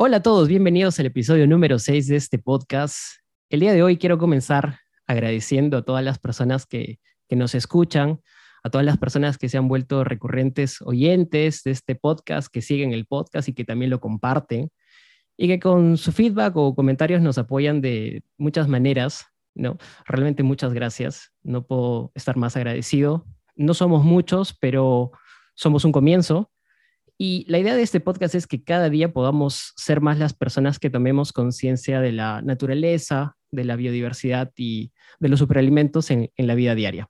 Hola a todos, bienvenidos al episodio número 6 de este podcast. El día de hoy quiero comenzar agradeciendo a todas las personas que, nos escuchan, a todas las personas que se han vuelto recurrentes oyentes de este podcast, que siguen el podcast y que también lo comparten, y que con su feedback o comentarios nos apoyan de muchas maneras. ¿no? Realmente muchas gracias. No puedo estar más agradecido. No somos muchos, pero somos un comienzo y la idea de este podcast es que cada día podamos ser más las personas que tomemos conciencia de la naturaleza, de la biodiversidad y de los superalimentos en, la vida diaria.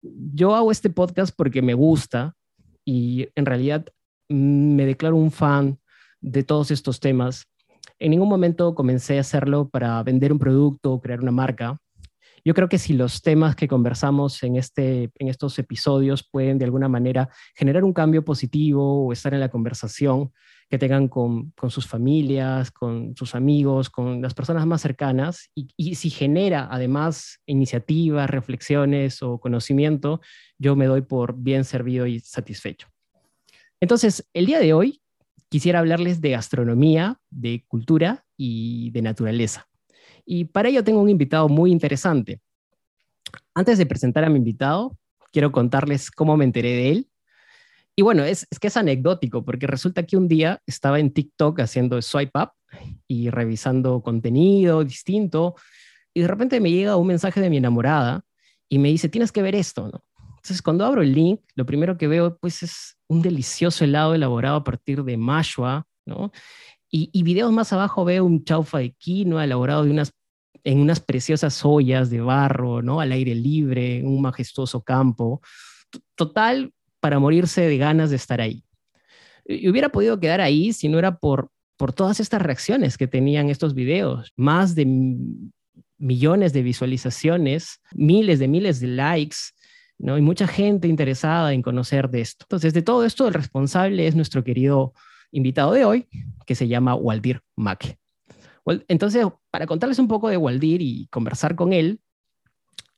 Yo hago este podcast porque me gusta y en realidad me declaro un fan de todos estos temas. En ningún momento comencé a hacerlo para vender un producto o crear una marca. Yo creo que si los temas que conversamos en, este, en estos episodios pueden de alguna manera generar un cambio positivo o estar en la conversación que tengan con, con sus familias, con sus amigos, con las personas más cercanas, y, y si genera además iniciativas, reflexiones o conocimiento, yo me doy por bien servido y satisfecho. Entonces, el día de hoy quisiera hablarles de gastronomía, de cultura y de naturaleza. Y para ello tengo un invitado muy interesante. Antes de presentar a mi invitado, quiero contarles cómo me enteré de él. Y bueno, es, que es anecdótico, porque resulta que un día estaba en TikTok haciendo swipe up y revisando contenido distinto, y de repente me llega un mensaje de mi enamorada y me dice, tienes que ver esto, ¿no? Entonces, cuando abro el link, lo primero que veo, pues, es un delicioso helado elaborado a partir de mashua, ¿no? Y, videos más abajo veo un chaufa de quinoa elaborado de unas, en unas preciosas ollas de barro, ¿no? Al aire libre, un majestuoso campo. Total, para morirse de ganas de estar ahí. Y hubiera podido quedar ahí si no era por, por todas estas reacciones que tenían estos videos. Más de millones de visualizaciones, miles de miles de likes, ¿no? Y mucha gente interesada en conocer de esto. Entonces, de todo esto, el responsable es nuestro querido invitado de hoy, que se llama Waldir Mack. Entonces, para contarles un poco de Waldir y conversar con él,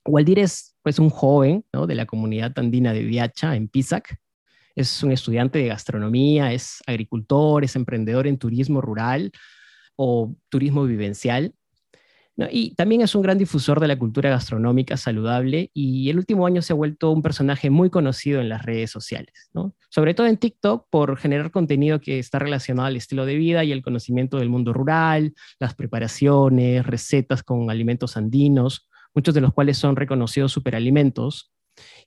Waldir es pues, un joven de la comunidad andina de Viacha, en Pisac. Es un estudiante de gastronomía, es agricultor, es emprendedor en turismo rural o turismo vivencial y también es un gran difusor de la cultura gastronómica saludable y el último año se ha vuelto un personaje muy conocido en las redes sociales, sobre todo en TikTok por generar contenido que está relacionado al estilo de vida y el conocimiento del mundo rural, las preparaciones, recetas con alimentos andinos, muchos de los cuales son reconocidos superalimentos.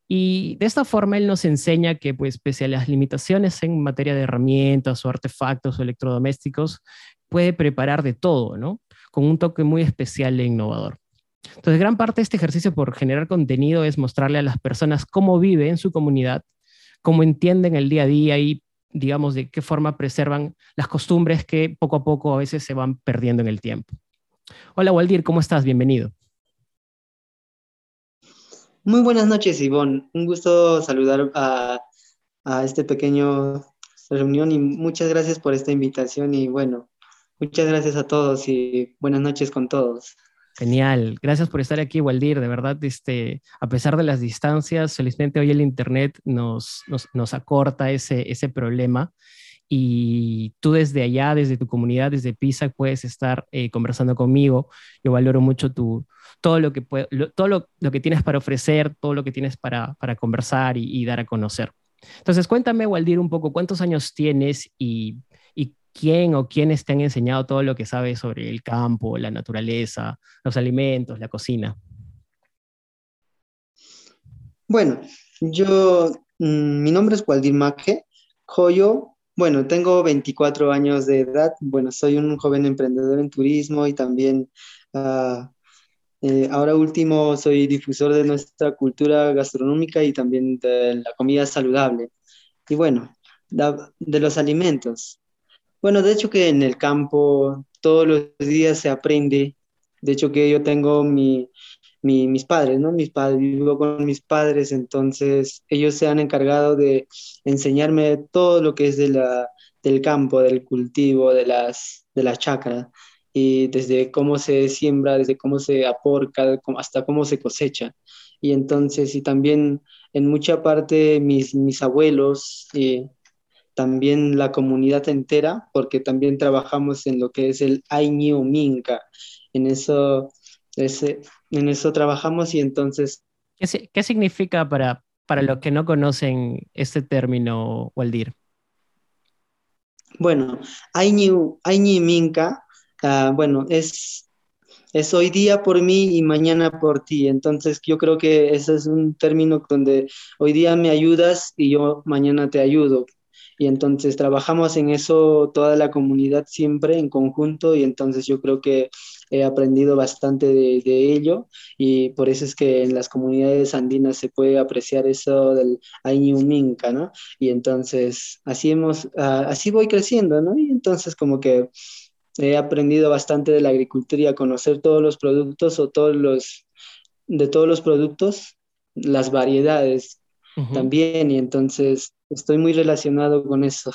Y de esta forma él nos enseña que, pues, pese a las limitaciones en materia de herramientas o artefactos o electrodomésticos, puede preparar de todo, ¿no? con un toque muy especial e innovador. Entonces, gran parte de este ejercicio por generar contenido es mostrarle a las personas cómo vive en su comunidad, cómo entienden el día a día y, digamos, de qué forma preservan las costumbres que poco a poco a veces se van perdiendo en el tiempo. Hola, Waldir, ¿cómo estás? Bienvenido. Muy buenas noches, Ivonne. Un gusto saludar a, a este pequeño reunión y muchas gracias por esta invitación y bueno, Muchas gracias a todos y buenas noches con todos. Genial, gracias por estar aquí, Waldir. De verdad, este, a pesar de las distancias, felizmente hoy el Internet nos, nos, acorta ese, ese problema y tú desde allá, desde tu comunidad, desde PISA, puedes estar eh, conversando conmigo. Yo valoro mucho tu, todo, lo que, todo lo, que tienes para ofrecer, todo lo que tienes para, para conversar y, y, dar a conocer. Entonces, cuéntame, Waldir, un poco cuántos años tienes y quién o quiénes te han enseñado todo lo que sabes sobre el campo, la naturaleza, los alimentos, la cocina. Bueno, yo, mm, mi nombre es Waldir Maque, Joyo. Bueno, tengo 24 años de edad. Bueno, soy un joven emprendedor en turismo y también ah, eh, ahora último soy difusor de nuestra cultura gastronómica y también de la comida saludable. Y bueno, de los alimentos. Bueno, de hecho que en el campo todos los días se aprende. De hecho que yo tengo mi, mis padres, ¿no? Mis padres, vivo con mis padres, entonces ellos se han encargado de enseñarme todo lo que es de la, del campo, del cultivo, de las, de la chacra, y desde cómo se siembra, desde cómo se aporca, hasta cómo se cosecha. Y entonces, y también en mucha parte mis, mis abuelos, y también la comunidad entera, porque también trabajamos en lo que es el Año Minca. En eso ese, en eso trabajamos y entonces... ¿Qué, qué significa para, para los que no conocen este término, Waldir? Bueno, Aini Minca, uh, bueno, es, es hoy día por mí y mañana por ti. Entonces yo creo que ese es un término donde hoy día me ayudas y yo mañana te ayudo. Y entonces trabajamos en eso toda la comunidad siempre en conjunto y entonces yo creo que he aprendido bastante de, ello y por eso es que en las comunidades andinas se puede apreciar eso del Ainu Minca, ¿no? Y entonces así hemos, ah, así voy creciendo, ¿no? Y entonces como que he aprendido bastante de la agricultura, conocer todos los productos o todos los, de todos los productos, las variedades también, y entonces estoy muy relacionado con eso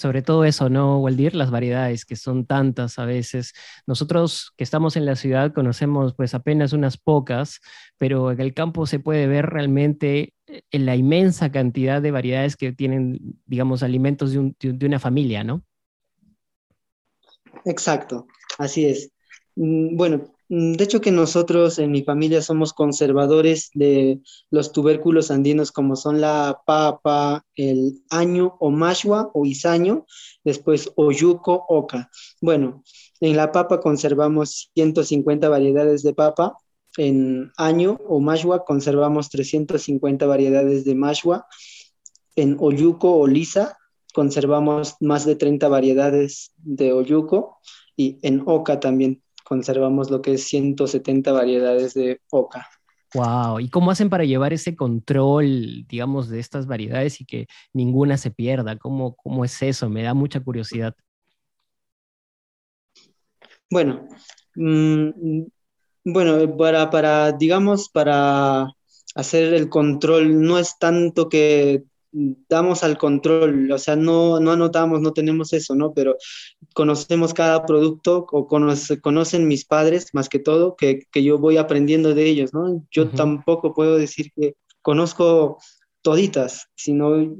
sobre todo eso, ¿no, Waldir? Las variedades, que son tantas a veces. Nosotros que estamos en la ciudad conocemos pues apenas unas pocas, pero en el campo se puede ver realmente eh, en la inmensa cantidad de variedades que tienen, digamos, alimentos de, de una familia, ¿no? Exacto, así es. Mm, bueno, de hecho que nosotros en mi familia somos conservadores de los tubérculos andinos como son la papa, el año o mashua o isaño, después oyuco, oca. Bueno, en la papa conservamos 150 variedades de papa, en año o mashua conservamos 350 variedades de mashua, en oyuco o lisa conservamos más de 30 variedades de oyuco y en oca también conservamos lo que es 170 variedades de oca. Wow, ¿y cómo hacen para llevar ese control, digamos, de estas variedades y que ninguna se pierda? ¿Cómo, cómo es eso? Me da mucha curiosidad. Bueno, mm, bueno, para, para, digamos, para hacer el control, no es tanto que damos al control, o sea, no, no anotamos, no tenemos eso, ¿no? Pero conocemos cada producto o conocen mis padres más que todo, que, que, yo voy aprendiendo de ellos, ¿no? Yo tampoco puedo decir que conozco toditas, sino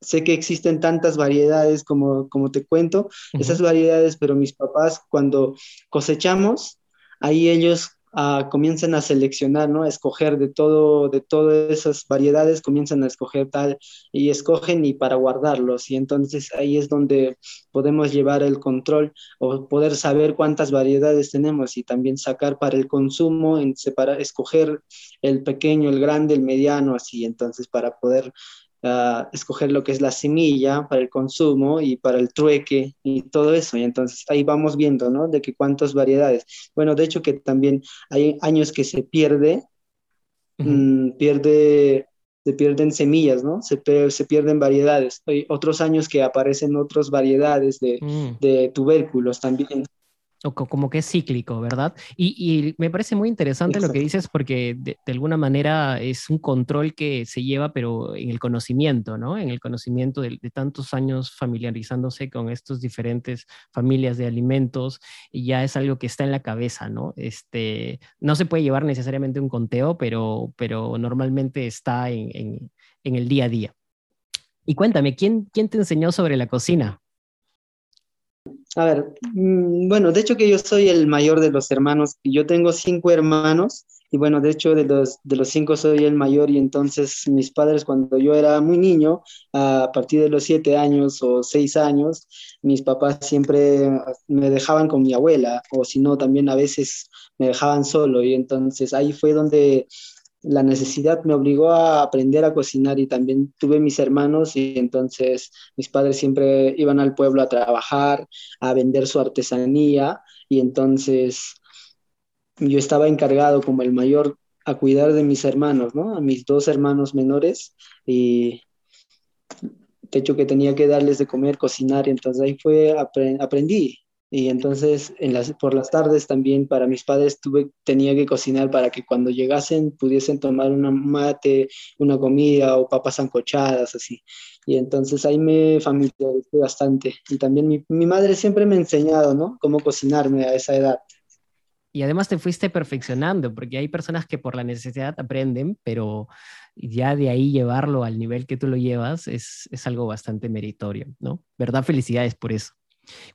sé que existen tantas variedades como, como te cuento, esas variedades, pero mis papás cuando cosechamos, ahí ellos comienzan a seleccionar, ¿no? A escoger de todo, de todas esas variedades, comienzan a escoger tal y escogen y para guardarlos. Y entonces ahí es donde podemos llevar el control o poder saber cuántas variedades tenemos y también sacar para el consumo, en separar, escoger el pequeño, el grande, el mediano, así. Entonces para poder escoger lo que es la semilla para el consumo y para el trueque y todo eso. Y entonces ahí vamos viendo, ¿no? De que cuántas variedades. Bueno, de hecho que también hay años que se pierde, mm, pierde, se pierden semillas, ¿no? Se, se, pierden variedades. Hay otros años que aparecen otras variedades de, mm. de tubérculos también o como que es cíclico, ¿verdad? Y, me parece muy interesante lo que dices porque de, alguna manera es un control que se lleva, pero en el conocimiento, ¿no? En el conocimiento de, tantos años familiarizándose con estos diferentes familias de alimentos, y ya es algo que está en la cabeza, ¿no? Este, no se puede llevar necesariamente un conteo, pero, pero normalmente está en, el día a día. Y cuéntame, ¿quién, ¿quién te enseñó sobre la cocina? A ver, mm, bueno, de hecho que yo soy el mayor de los hermanos. Yo tengo cinco hermanos y bueno, de hecho de los, de los cinco soy el mayor y entonces mis padres cuando yo era muy niño, a partir de los siete años o seis años, mis papás siempre me dejaban con mi abuela o si no, también a veces me dejaban solo y entonces ahí fue donde la necesidad me obligó a aprender a cocinar y también tuve mis hermanos y entonces mis padres siempre iban al pueblo a trabajar, a vender su artesanía y entonces yo estaba encargado como el mayor a cuidar de mis hermanos, ¿no? A mis dos hermanos menores y de hecho que tenía que darles de comer, cocinar, entonces ahí fue, aprendí. Y entonces en las, por las tardes también para mis padres tuve, tenía que cocinar para que cuando llegasen pudiesen tomar una mate, una comida o papas ancochadas, así. Y entonces ahí me familiaricé bastante. Y también mi, mi madre siempre me ha enseñado, ¿no? Cómo cocinarme a esa edad. Y además te fuiste perfeccionando, porque hay personas que por la necesidad aprenden, pero ya de ahí llevarlo al nivel que tú lo llevas es, es algo bastante meritorio, ¿no? ¿Verdad? Felicidades por eso.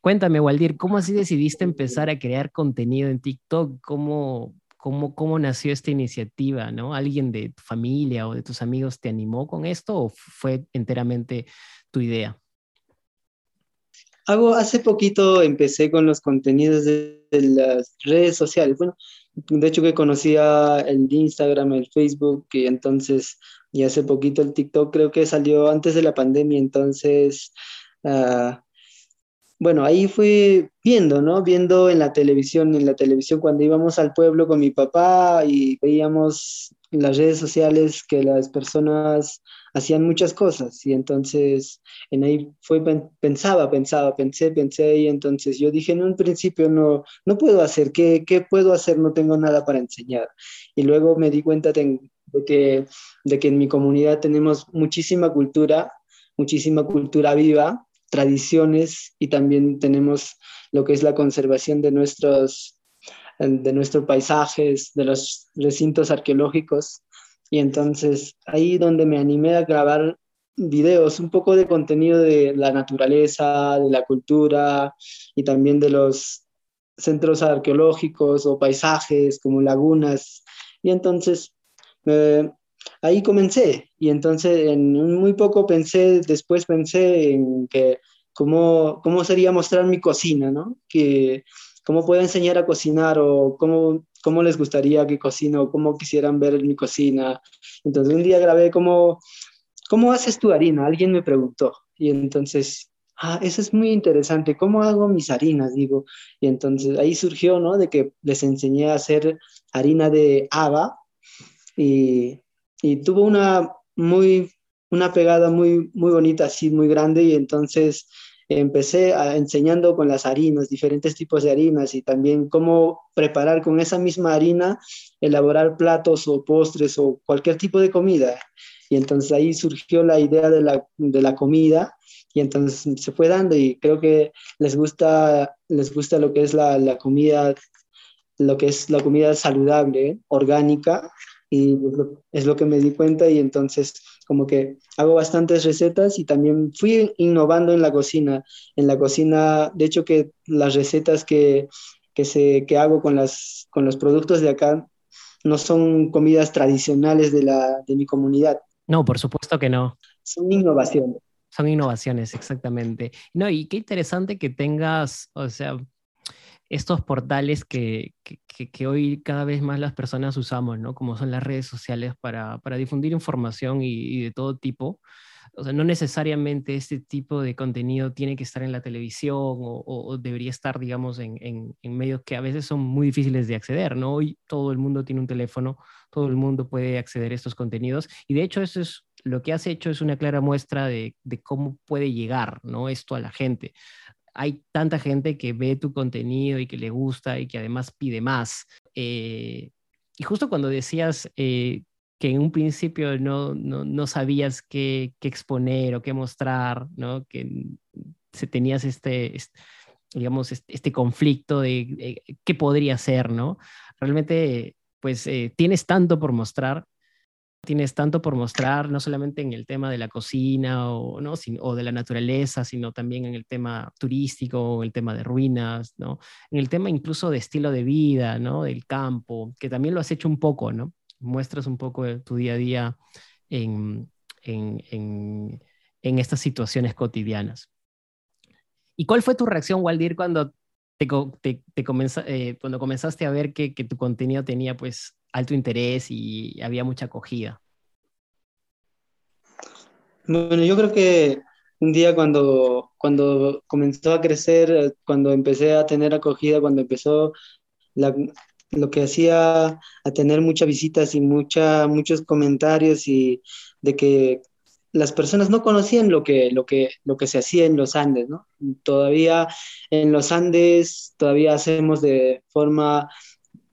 Cuéntame, Waldir, ¿cómo así decidiste empezar a crear contenido en TikTok? ¿Cómo, cómo, cómo nació esta iniciativa? ¿no? ¿Alguien de tu familia o de tus amigos te animó con esto o fue enteramente tu idea? Hago, hace poquito empecé con los contenidos de, las redes sociales. Bueno, de hecho que conocía el Instagram, el Facebook, y entonces, y hace poquito el TikTok creo que salió antes de la pandemia, entonces, uh, bueno, ahí fui viendo, ¿no? Viendo en la televisión, en la televisión cuando íbamos al pueblo con mi papá y veíamos en las redes sociales que las personas hacían muchas cosas y entonces en ahí fue pensaba, pensaba, pensé, pensé y entonces yo dije en un principio no no puedo hacer, ¿qué, qué puedo hacer? No tengo nada para enseñar. Y luego me di cuenta de, que, de que en mi comunidad tenemos muchísima cultura, muchísima cultura viva tradiciones y también tenemos lo que es la conservación de nuestros, de nuestros paisajes, de los recintos arqueológicos. Y entonces ahí donde me animé a grabar videos, un poco de contenido de la naturaleza, de la cultura y también de los centros arqueológicos o paisajes como lagunas. Y entonces ahí comencé y entonces en muy poco pensé, después pensé en que cómo, cómo sería mostrar mi cocina, ¿no? Que cómo puedo enseñar a cocinar o cómo, cómo les gustaría que cocine o cómo quisieran ver mi cocina. Entonces un día grabé cómo, ¿cómo haces tu harina? Alguien me preguntó y entonces ah, eso es muy interesante, ¿cómo hago mis harinas? Digo, y entonces ahí surgió, ¿no? De que les enseñé a hacer harina de haba y, y tuvo una muy, una pegada muy, muy bonita, así muy grande, y entonces empecé a, enseñando con las harinas, diferentes tipos de harinas y también cómo preparar con esa misma harina, elaborar platos o postres o cualquier tipo de comida. Y entonces ahí surgió la idea de la, de la comida y entonces se fue dando y creo que les gusta, les gusta lo que es la, la comida, lo que es la comida saludable, orgánica y es lo que me di cuenta y entonces como que hago bastantes recetas y también fui innovando en la cocina. En la cocina, de hecho que las recetas que, que, se, que hago con, las, con los productos de acá no son comidas tradicionales de, la, de mi comunidad. No, por supuesto que no. Son innovaciones. Son innovaciones, exactamente. No, y qué interesante que tengas, o sea, estos portales que, que, hoy cada vez más las personas usamos, ¿no? Como son las redes sociales para, para difundir información y, de todo tipo. O sea, no necesariamente este tipo de contenido tiene que estar en la televisión o, o, debería estar, digamos, en, en, en, medios que a veces son muy difíciles de acceder, ¿no? Hoy todo el mundo tiene un teléfono, todo el mundo puede acceder a estos contenidos y de hecho eso es lo que has hecho es una clara muestra de, de cómo puede llegar, ¿no? Esto a la gente hay tanta gente que ve tu contenido y que le gusta y que además pide más. Eh, y justo cuando decías eh, que en un principio no, no, sabías qué, qué, exponer o qué mostrar, ¿no? que se tenías este, digamos, este, conflicto de, qué podría ser, ¿no? Realmente, pues eh, tienes tanto por mostrar tienes tanto por mostrar, no solamente en el tema de la cocina o, ¿no? o de la naturaleza, sino también en el tema turístico, el tema de ruinas, ¿no? en el tema incluso de estilo de vida, ¿no? del campo, que también lo has hecho un poco, ¿no? muestras un poco tu día a día en, en, en, en estas situaciones cotidianas. ¿Y cuál fue tu reacción, Waldir, cuando te, te, te eh, cuando comenzaste a ver que, que, tu contenido tenía pues alto interés y había mucha acogida? Bueno, yo creo que un día cuando, cuando comenzó a crecer, cuando empecé a tener acogida, cuando empezó lo que hacía a tener muchas visitas y mucha, muchos comentarios y de que las personas no conocían lo que, lo, que, lo que se hacía en los Andes, ¿no? Todavía en los Andes, todavía hacemos de forma,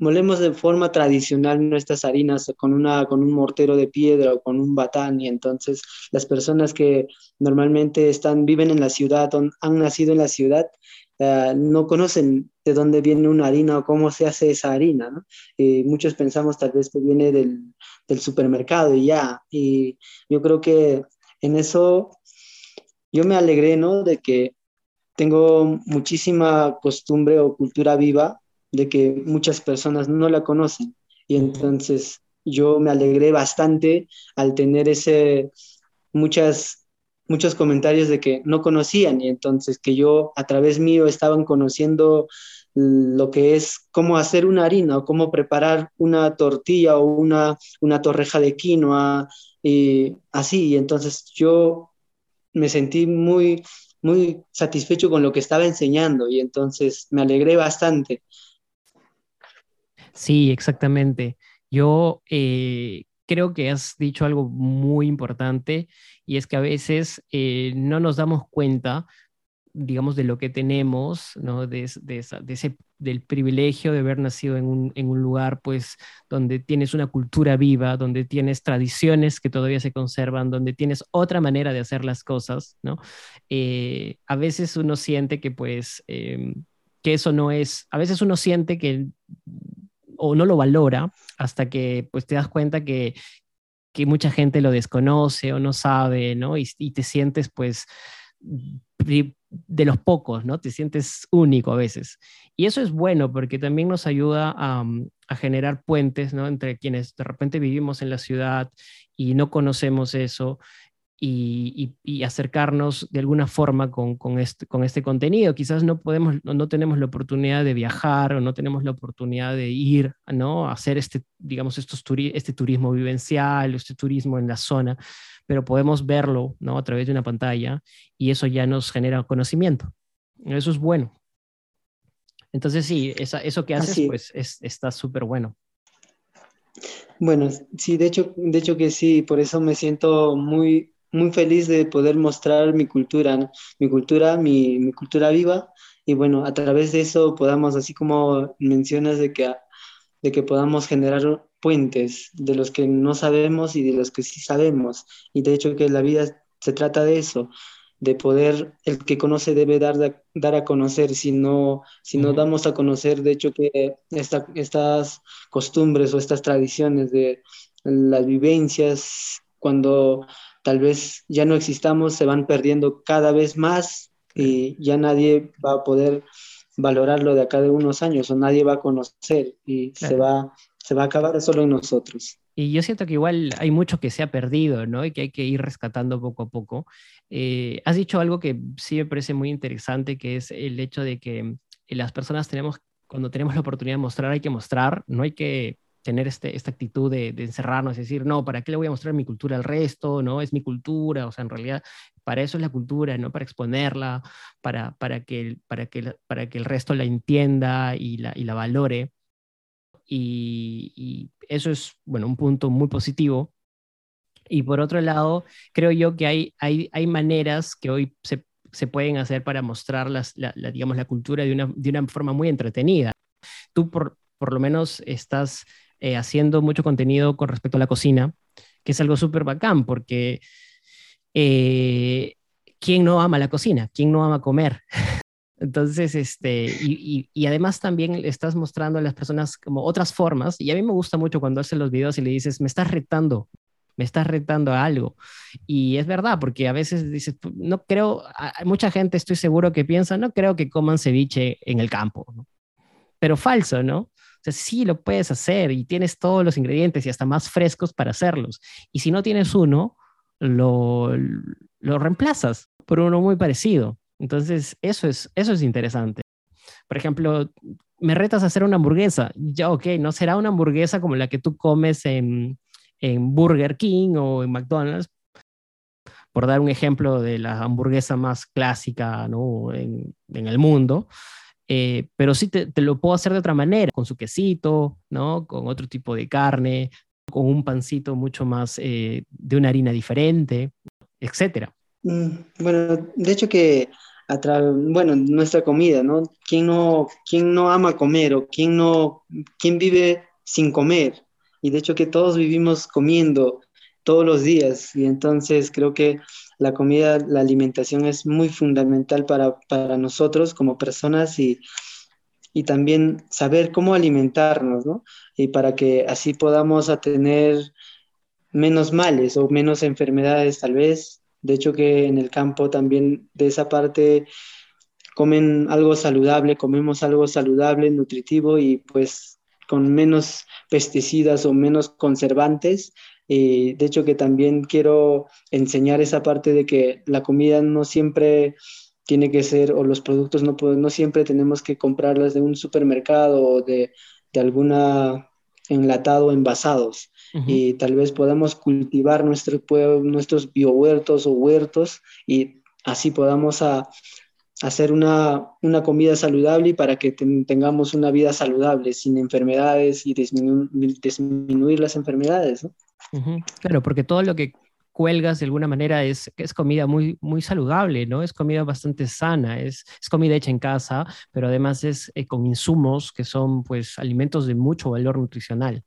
molemos de forma tradicional nuestras harinas con, una, con un mortero de piedra o con un batán, y entonces las personas que normalmente están, viven en la ciudad, han nacido en la ciudad, eh, no conocen de dónde viene una harina o cómo se hace esa harina, ¿no? muchos pensamos tal vez que viene del, del, supermercado y ya. Y yo creo que en eso yo me alegré, ¿no? De que tengo muchísima costumbre o cultura viva de que muchas personas no la conocen. Y entonces yo me alegré bastante al tener ese, muchas muchos comentarios de que no conocían y entonces que yo a través mío estaban conociendo lo que es cómo hacer una harina o cómo preparar una tortilla o una, una torreja de quinoa y así. Y entonces yo me sentí muy, muy satisfecho con lo que estaba enseñando y entonces me alegré bastante. Sí, exactamente. Yo eh, creo que has dicho algo muy importante y es que a veces eh, no nos damos cuenta, digamos, de lo que tenemos, ¿no? De, ese, del privilegio de haber nacido en un, lugar, pues, donde tienes una cultura viva, donde tienes tradiciones que todavía se conservan, donde tienes otra manera de hacer las cosas, ¿no? Eh, a veces uno siente que, pues, em, que eso no es, a veces uno siente que o no lo valora hasta que pues te das cuenta que, que mucha gente lo desconoce o no sabe, ¿no? Y, te sientes pues de los pocos, ¿no? Te sientes único a veces. Y eso es bueno porque también nos ayuda a, a, generar puentes, ¿no? Entre quienes de repente vivimos en la ciudad y no conocemos eso y, acercarnos de alguna forma con, este, con este contenido. Quizás no, podemos, no, tenemos la oportunidad de viajar o no tenemos la oportunidad de ir ¿no? a hacer este, digamos, estos este turismo vivencial, este turismo en la zona, pero podemos verlo ¿no? a través de una pantalla y eso ya nos genera conocimiento. Eso es bueno. Entonces sí, eso que haces pues está súper bueno. Bueno, sí, de hecho, de hecho que sí, por eso me siento muy, muy feliz de poder mostrar mi cultura, mi cultura, mi, cultura viva, y bueno, a través de eso podamos, así como mencionas, de que, de que podamos generar puentes de los que no sabemos y de los que sí sabemos, y de hecho que la vida se trata de eso, de poder, el que conoce debe dar, dar a conocer, si no, si no damos a conocer, de hecho que estas costumbres o estas tradiciones de las vivencias, cuando tal vez ya no existamos, se van perdiendo cada vez más y ya nadie va a poder valorarlo de acá de unos años o nadie va a conocer y se, va, se va a acabar solo en nosotros. Y yo siento que igual hay mucho que se ha perdido, ¿no? Y que hay que ir rescatando poco a poco. Eh, has dicho algo que sí me parece muy interesante, que es el hecho de que las personas tenemos, cuando tenemos la oportunidad de mostrar, hay que mostrar, no hay que tener este, esta actitud de, encerrarnos, es decir, no, ¿para qué le voy a mostrar mi cultura al resto? No, es mi cultura, o sea, en realidad para eso es la cultura, ¿no? Para exponerla, para, para, que, para, que, para que el resto la entienda y la, y la valore. Y, eso es, bueno, un punto muy positivo. Y por otro lado, creo yo que hay, hay, hay maneras que hoy se, se pueden hacer para mostrar las, la, digamos, la cultura de una, de una forma muy entretenida. Tú por, por lo menos estás eh, haciendo mucho contenido con respecto a la cocina, que es algo súper bacán, porque eh, ¿quién no ama la cocina? ¿Quién no ama comer? Entonces, este, y, además también estás mostrando a las personas como otras formas, y a mí me gusta mucho cuando haces los videos y le dices, me estás retando, me estás retando a algo. Y es verdad, porque a veces dices, no creo, mucha gente estoy seguro que piensa, no creo que coman ceviche en el campo, pero falso, ¿no? Sea, sí lo puedes hacer y tienes todos los ingredientes y hasta más frescos para hacerlos. Y si no tienes uno, lo, lo reemplazas por uno muy parecido. Entonces, eso es, eso es interesante. Por ejemplo, me retas a hacer una hamburguesa. Ya, ok, no será una hamburguesa como la que tú comes en, en Burger King o en McDonald's, por dar un ejemplo de la hamburguesa más clásica ¿no? en, en el mundo, eh, pero sí te, lo puedo hacer de otra manera, con su quesito, ¿no? Con otro tipo de carne, con un pancito mucho más eh, de una harina diferente. etcétera. Mm, bueno, de hecho que, bueno, nuestra comida, ¿no? ¿Quién no, quién no ama comer o quién no, quién vive sin comer? Y de hecho que todos vivimos comiendo todos los días y entonces creo que la comida, la alimentación es muy fundamental para, para nosotros como personas y, y también saber cómo alimentarnos, ¿no? Y para que así podamos tener menos males o menos enfermedades tal vez. De hecho que en el campo también de esa parte comen algo saludable, comemos algo saludable, nutritivo y pues con menos pesticidas o menos conservantes. De hecho que también quiero enseñar esa parte de que la comida no siempre tiene que ser, o los productos no, no siempre tenemos que comprarlas de un supermercado o de, de alguna enlatado envasados y tal vez podamos cultivar nuestro, nuestros biohuertos o huertos y así podamos a, hacer una, una, comida saludable y para que tengamos una vida saludable, sin enfermedades y disminuir las enfermedades. Claro, porque todo lo que cuelgas de alguna manera es, es comida muy, muy saludable, ¿no? Es comida bastante sana, es, comida hecha en casa, pero además es eh, con insumos que son pues alimentos de mucho valor nutricional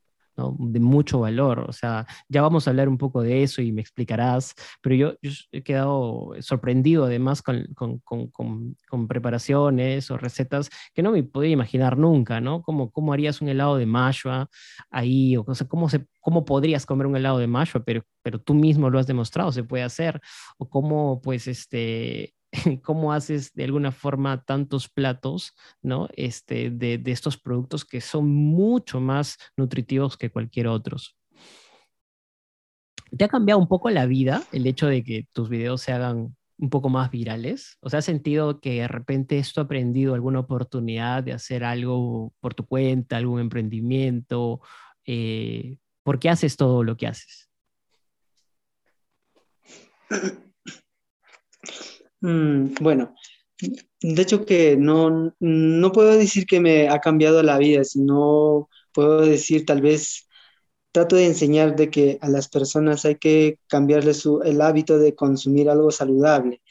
de mucho valor. O sea, ya vamos a hablar un poco de eso y me explicarás, pero yo, he quedado sorprendido además con, con, con, con, preparaciones o recetas que no me podía imaginar nunca, ¿no? ¿Cómo, cómo harías un helado de mashua ahí? O, sea, ¿cómo, se, ¿cómo podrías comer un helado de mashua? Pero, pero tú mismo lo has demostrado, se puede hacer. O cómo, pues, este, cómo haces de alguna forma tantos platos, ¿no? Este, de, estos productos que son mucho más nutritivos que cualquier otros. ¿Te ha cambiado un poco la vida el hecho de que tus videos se hagan un poco más virales? ¿O sea, has sentido que de repente esto ha aprendido alguna oportunidad de hacer algo por tu cuenta, algún emprendimiento? Eh, ¿Por qué haces todo lo que haces? Mm, bueno, de hecho que no, no puedo decir que me ha cambiado la vida, sino puedo decir tal vez trato de enseñar de que a las personas hay que cambiarle su, el hábito de consumir algo saludable.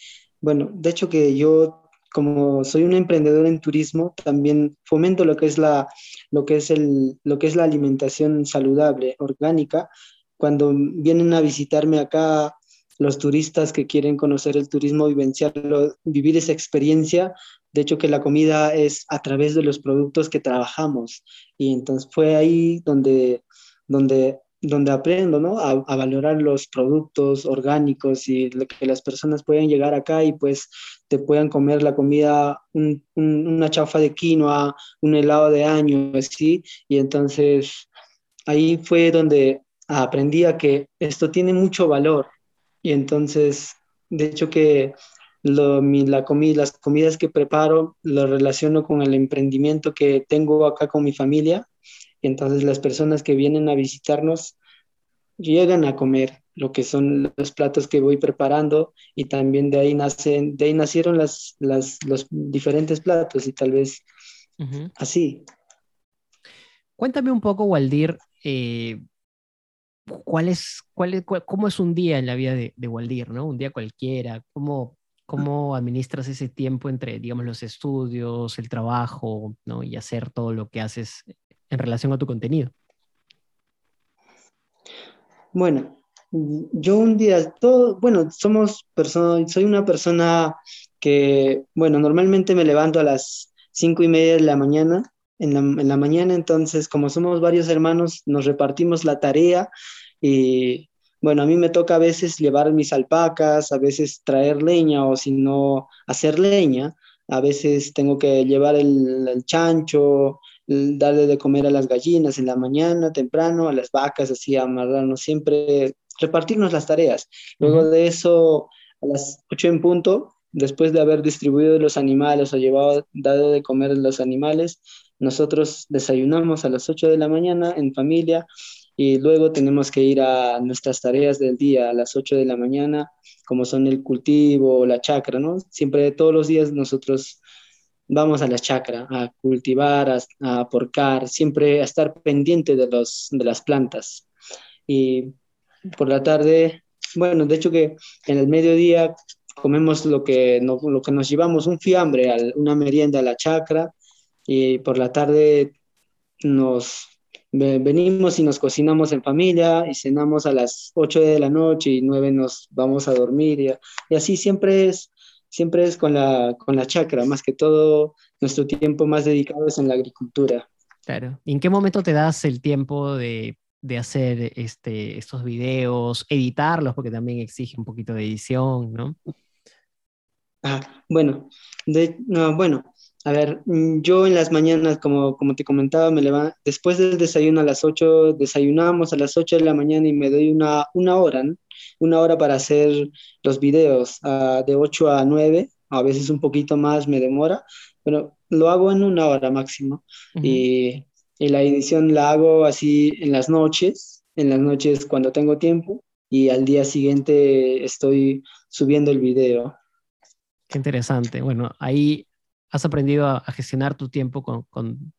Bueno, de hecho que yo como soy un emprendedor en turismo, también fomento lo que es la, lo que es el, lo que es la alimentación saludable, orgánica. Cuando vienen a visitarme acá los turistas que quieren conocer el turismo, vivenciarlo, vivir esa experiencia. De hecho, que la comida es a través de los productos que trabajamos. Y entonces fue ahí donde, donde, donde aprendo ¿no? a, valorar los productos orgánicos y que las personas puedan llegar acá y pues te puedan comer la comida, una chafa de quinoa, un helado de año, así. Y entonces ahí fue donde aprendí a que esto tiene mucho valor y entonces, de hecho que lo, la comida, las comidas que preparo lo relaciono con el emprendimiento que tengo acá con mi familia. Y entonces las personas que vienen a visitarnos llegan a comer lo que son los platos que voy preparando y también de ahí, nacen, de ahí nacieron las, las, los diferentes platos y tal vez así. Cuéntame un poco, Waldir, eh, ¿cuál es, cuál ¿cómo es un día en la vida de, de Waldir, ¿no? Un día cualquiera, ¿cómo, ¿cómo administras ese tiempo entre, digamos, los estudios, el trabajo, ¿no? Y hacer todo lo que haces en relación a tu contenido? Bueno, yo un día, todo, bueno, somos personas, soy una persona que, bueno, normalmente me levanto a las cinco y media de la mañana en la, mañana, entonces como somos varios hermanos, nos repartimos la tarea y bueno, a mí me toca a veces llevar mis alpacas, a veces traer leña o si no hacer leña, a veces tengo que llevar el, chancho, darle de comer a las gallinas en la mañana temprano, a las vacas, así amarrarnos, siempre repartirnos las tareas. Luego de eso, a las 8 en punto, después de haber distribuido los animales o llevado, dado de comer los animales, nosotros desayunamos a las 8 de la mañana en familia y luego tenemos que ir a nuestras tareas del día a las 8 de la mañana, como son el cultivo, la chacra, ¿no? Siempre todos los días nosotros vamos a la chacra a cultivar, a, a porcar, siempre a estar pendiente de, los, de las plantas. Y por la tarde bueno, de hecho que en el mediodía comemos lo que, lo que nos llevamos, un fiambre, una merienda a la chacra, y por la tarde nos venimos y nos cocinamos en familia y cenamos a las 8 de la noche y 9 nos vamos a dormir y, y así siempre es, siempre es con la, con la chacra, más que todo nuestro tiempo más dedicado es en la agricultura. Claro. ¿Y en qué momento te das el tiempo de, de hacer este, estos videos, editarlos, porque también exige un poquito de edición, ¿no? Ah, bueno, de, no, bueno, a ver, mm, yo en las mañanas, como, como te comentaba, me levanto, después del desayuno a las 8, desayunamos a las 8 de la mañana y me doy una, una hora, ¿no? Una hora para hacer los videos, uh, de 8 a 9, a veces un poquito más me demora, pero lo hago en una hora máximo. Uh -huh. y, y la edición la hago así en las noches, en las noches cuando tengo tiempo, y al día siguiente estoy subiendo el video. Qué interesante. Bueno, ahí has aprendido a, gestionar tu tiempo con,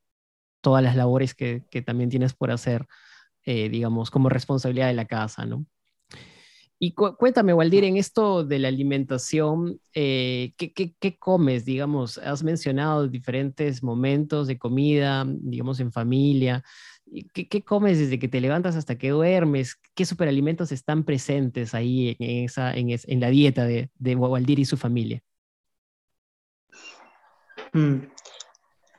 todas las labores que, también tienes por hacer, eh, digamos, como responsabilidad de la casa, ¿no? Y cu cuéntame, Waldir, en esto de la alimentación, eh, ¿qué, comes? Digamos, has mencionado diferentes momentos de comida, digamos, en familia. ¿Qué, ¿Qué, comes desde que te levantas hasta que duermes? ¿Qué superalimentos están presentes ahí en, esa, en, es, en la dieta de, de Waldir y su familia? Mm.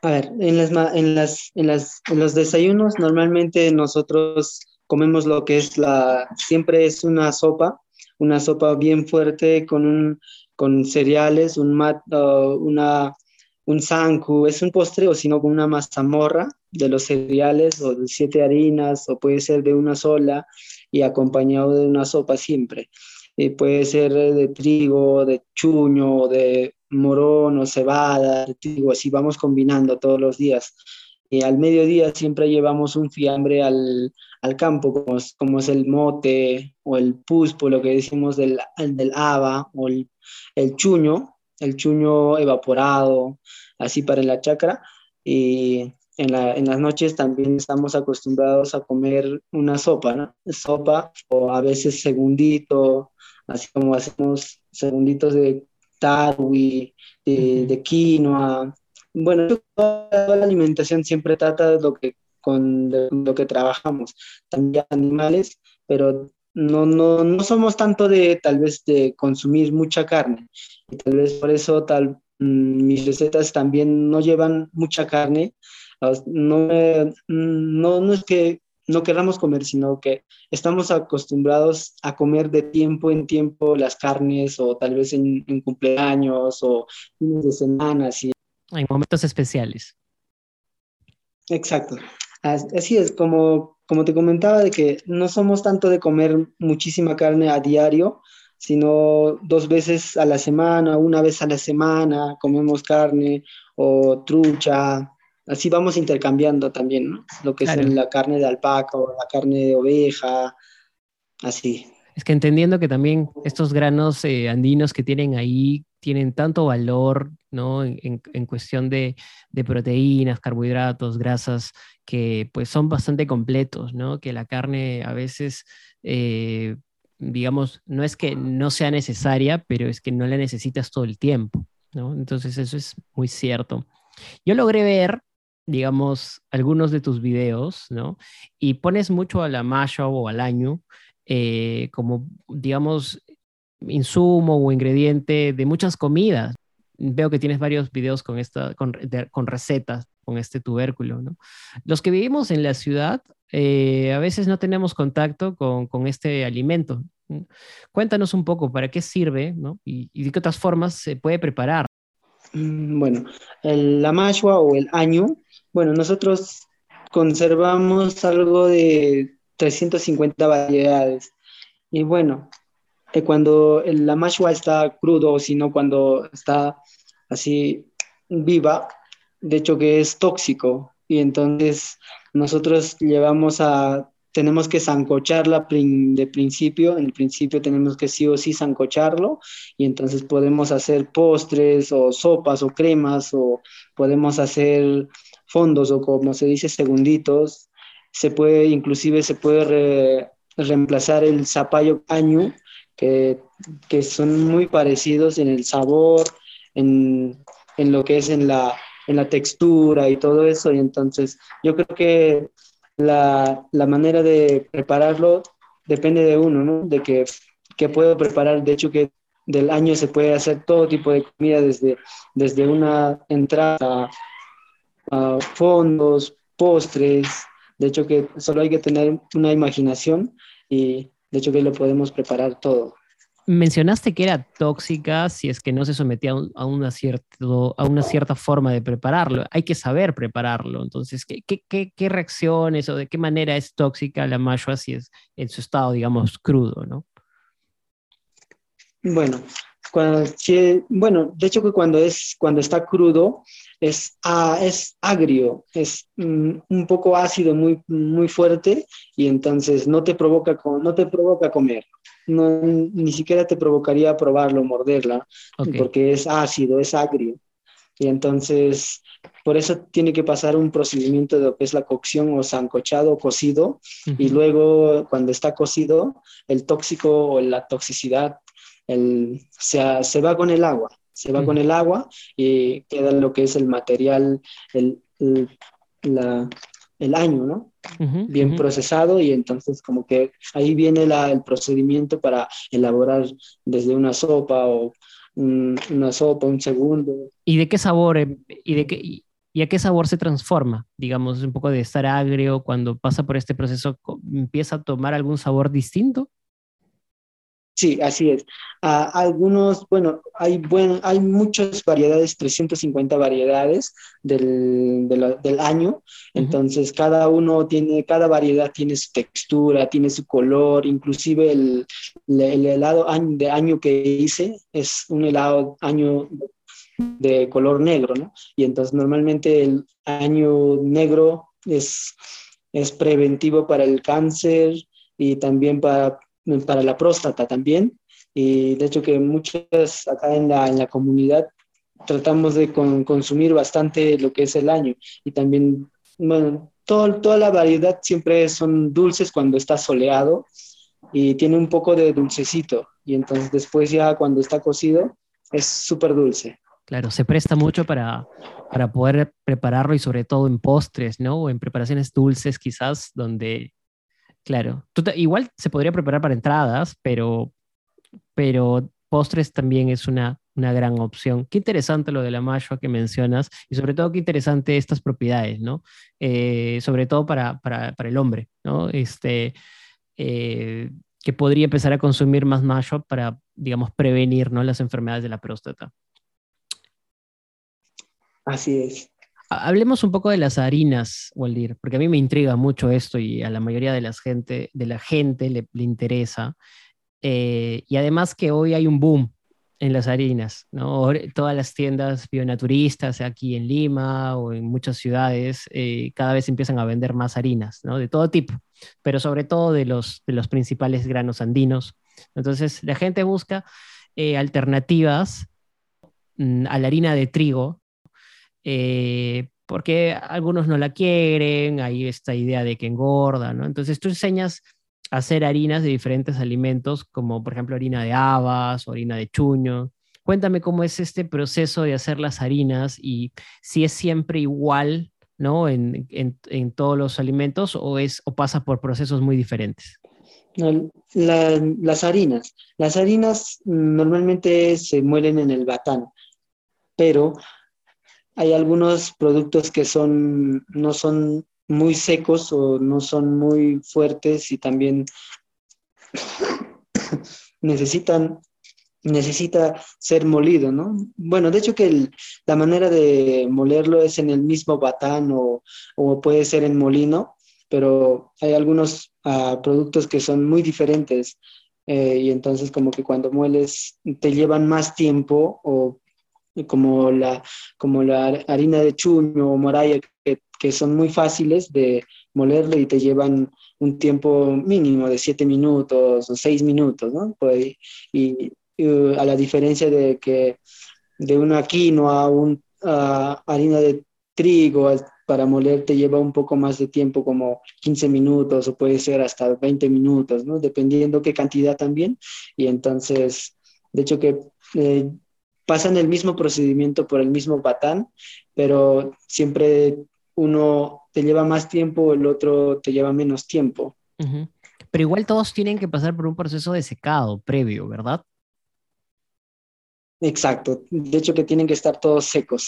A ver, en, las, en, las, en, las, en los desayunos normalmente nosotros comemos lo que es la, siempre es una sopa, una sopa bien fuerte con, un, con cereales, un, mat, una, un sanku, es un postre o sino con una mazamorra de los cereales o de siete harinas o puede ser de una sola y acompañado de una sopa siempre. Y puede ser de trigo, de chuño, de morón o cebada, digo, así vamos combinando todos los días. Y al mediodía siempre llevamos un fiambre al, al campo, como es, como es, el mote o el puspo, lo que decimos del, del haba o el, el, chuño, el chuño evaporado, así para la chacra. Y en, la, en, las noches también estamos acostumbrados a comer una sopa, ¿no? Sopa o a veces segundito, así como hacemos segunditos de tarwi, de, de quinoa. Bueno, toda la alimentación siempre trata de lo que, con de lo que trabajamos, también animales, pero no, no, no somos tanto de tal vez de consumir mucha carne. Y tal vez por eso tal, mmm, mis recetas también no llevan mucha carne. No, no, no es que no queramos comer, sino que estamos acostumbrados a comer de tiempo en tiempo las carnes o tal vez en, en cumpleaños o fines de semana. Así. En momentos especiales. Exacto. Así es, como, como te comentaba, de que no somos tanto de comer muchísima carne a diario, sino dos veces a la semana, una vez a la semana comemos carne o trucha, así vamos intercambiando también, ¿no? Lo que claro. es la carne de alpaca o la carne de oveja, así. Es que entendiendo que también estos granos eh, andinos que tienen ahí tienen tanto valor, ¿no? En, en cuestión de, de, proteínas, carbohidratos, grasas, que pues son bastante completos, ¿no? Que la carne a veces, eh, digamos, no es que no sea necesaria, pero es que no la necesitas todo el tiempo, ¿no? Entonces eso es muy cierto. Yo logré ver digamos, algunos de tus videos, ¿no? Y pones mucho a la masha o al año eh, como, digamos, insumo o ingrediente de muchas comidas. Veo que tienes varios videos con, esta, con, con recetas con este tubérculo, ¿no? Los que vivimos en la ciudad, eh, a veces no tenemos contacto con, con este alimento. Cuéntanos un poco para qué sirve, ¿no? Y, y de qué otras formas se puede preparar. Mm, bueno, el, la mashua o el año bueno, nosotros conservamos algo de 350 variedades. Y bueno, eh, cuando la mashua está crudo, sino cuando está así viva, de hecho que es tóxico. Y entonces nosotros llevamos a, tenemos que zancocharla de principio, en el principio tenemos que sí o sí zancocharlo, y entonces podemos hacer postres o sopas o cremas, o podemos hacer fondos o como se dice segunditos, se puede, inclusive se puede re, reemplazar el zapallo caño, que, que son muy parecidos en el sabor, en, en lo que es en la, en la textura y todo eso. Y entonces yo creo que la, la manera de prepararlo depende de uno, ¿no? De que, que puedo preparar. De hecho, que del año se puede hacer todo tipo de comida, desde, desde una entrada fondos, postres. De hecho, que solo hay que tener una imaginación y de hecho que lo podemos preparar todo. Mencionaste que era tóxica si es que no se sometía a, una, cierto, a una cierta forma de prepararlo. Hay que saber prepararlo. Entonces, ¿qué, qué, qué, reacciones o de qué manera es tóxica la mayo si es en su estado, digamos, crudo, ¿no? Bueno, bueno, de hecho que cuando, es, cuando está crudo es, ah, es agrio, es mm, un poco ácido, muy, muy fuerte y entonces no te provoca, no te provoca comer no, ni siquiera te provocaría probarlo, morderla, porque es ácido, es agrio. Y entonces, por eso tiene que pasar un procedimiento de lo que es la cocción o sancochado o cocido. Y luego, cuando está cocido, el tóxico o la toxicidad el, se, se va con el agua. Se va con el agua y queda lo que es el material, el, la, el año, ¿no? Bien procesado y entonces como que ahí viene el procedimiento para elaborar desde una sopa o una sopa, un segundo. ¿Y de qué sabor eh, y de qué y a qué sabor se transforma? Digamos, un poco de estar agrio cuando pasa por este proceso, ¿empieza a tomar algún sabor distinto? Sí, así es. Ah, algunos, bueno, hay, buen, hay muchas variedades, 350 variedades del, del año, entonces cada uno tiene, cada variedad tiene su textura, tiene su color, inclusive el, el helado de año que hice es un helado año de color negro, ¿no? Y entonces normalmente el año negro es, es preventivo para el cáncer y también para para la próstata también. Y de hecho que muchas acá en la, en la comunidad tratamos de consumir bastante lo que es el año. Y también, bueno, todo, toda la variedad siempre son dulces cuando está soleado y tiene un poco de dulcecito. Y entonces después ya cuando está cocido es súper dulce. Claro, se presta mucho para, para poder prepararlo y sobre todo en postres, ¿no? En preparaciones dulces quizás, donde Claro. igual se podría preparar para entradas, pero, pero postres también es una, una gran opción. Qué interesante lo de la mayo que mencionas y sobre todo qué interesante estas propiedades, ¿no? Eh, sobre todo para, para, para, el hombre, ¿no? Este, eh, que podría empezar a consumir más mayo para, digamos, prevenir ¿no? las enfermedades de la próstata. Así es. Hablemos un poco de las harinas, Waldir, porque a mí me intriga mucho esto y a la mayoría de, las gente, de la gente le, interesa. Eh, y además que hoy hay un boom en las harinas, ¿no? Todas las tiendas bionaturistas aquí en Lima o en muchas ciudades eh, cada vez empiezan a vender más harinas, ¿no? De todo tipo, pero sobre todo de los, de los principales granos andinos. Entonces la gente busca eh, alternativas mm, a la harina de trigo eh, porque algunos no la quieren, hay esta idea de que engorda, ¿no? Entonces tú enseñas a hacer harinas de diferentes alimentos, como por ejemplo harina de habas o harina de chuño. Cuéntame cómo es este proceso de hacer las harinas y si es siempre igual, ¿no? En, en, todos los alimentos o, es, o pasa por procesos muy diferentes. las harinas. Las harinas normalmente se muelen en el batán, pero hay algunos productos que son, no son muy secos o no son muy fuertes y también necesitan necesita ser molido, ¿no? Bueno, de hecho que la manera de molerlo es en el mismo batán o, puede ser en molino, pero hay algunos ah, productos que son muy diferentes eh, y entonces como que cuando mueles te llevan más tiempo o como la, como la harina de chuño o moraya, que, que son muy fáciles de molerle y te llevan un tiempo mínimo de siete minutos o seis minutos, ¿no? Pues, y, a la diferencia de que de una quinoa, un, harina de trigo, para moler te lleva un poco más de tiempo, como 15 minutos o puede ser hasta 20 minutos, ¿no? Dependiendo qué cantidad también. Y entonces, de hecho que eh, pasan el mismo procedimiento por el mismo batán, pero siempre uno te lleva más tiempo, el otro te lleva menos tiempo. Pero igual todos tienen que pasar por un proceso de secado previo, ¿verdad? Exacto. De hecho que tienen que estar todos secos.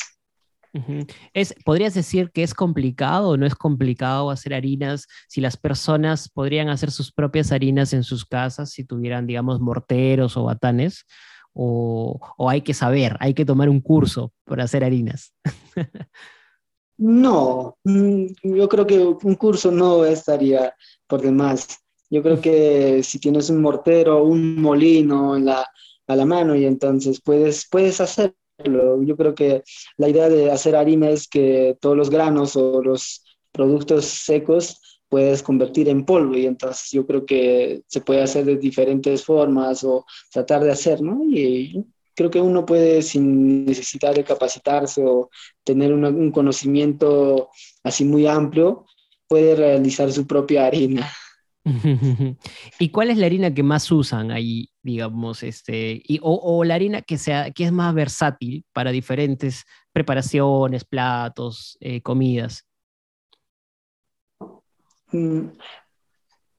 es, ¿Podrías decir que es complicado o no es complicado hacer harinas si las personas podrían hacer sus propias harinas en sus casas si tuvieran, digamos, morteros o batanes? O, o hay que saber, hay que tomar un curso para hacer harinas? no, mm, yo creo que un curso no estaría por demás. Yo creo que si tienes un mortero, un molino la, a la mano y entonces puedes, puedes hacerlo. Yo creo que la idea de hacer harina es que todos los granos o los productos secos puedes convertir en polvo y entonces yo creo que se puede hacer de diferentes formas o tratar de hacer, ¿no? Y creo que uno puede sin necesidad de capacitarse o tener un conocimiento así muy amplio, puede realizar su propia harina. ¿Y cuál es la harina que más usan ahí, digamos, este, y, o, la harina que, sea, que es más versátil para diferentes preparaciones, platos, eh, comidas? Mm,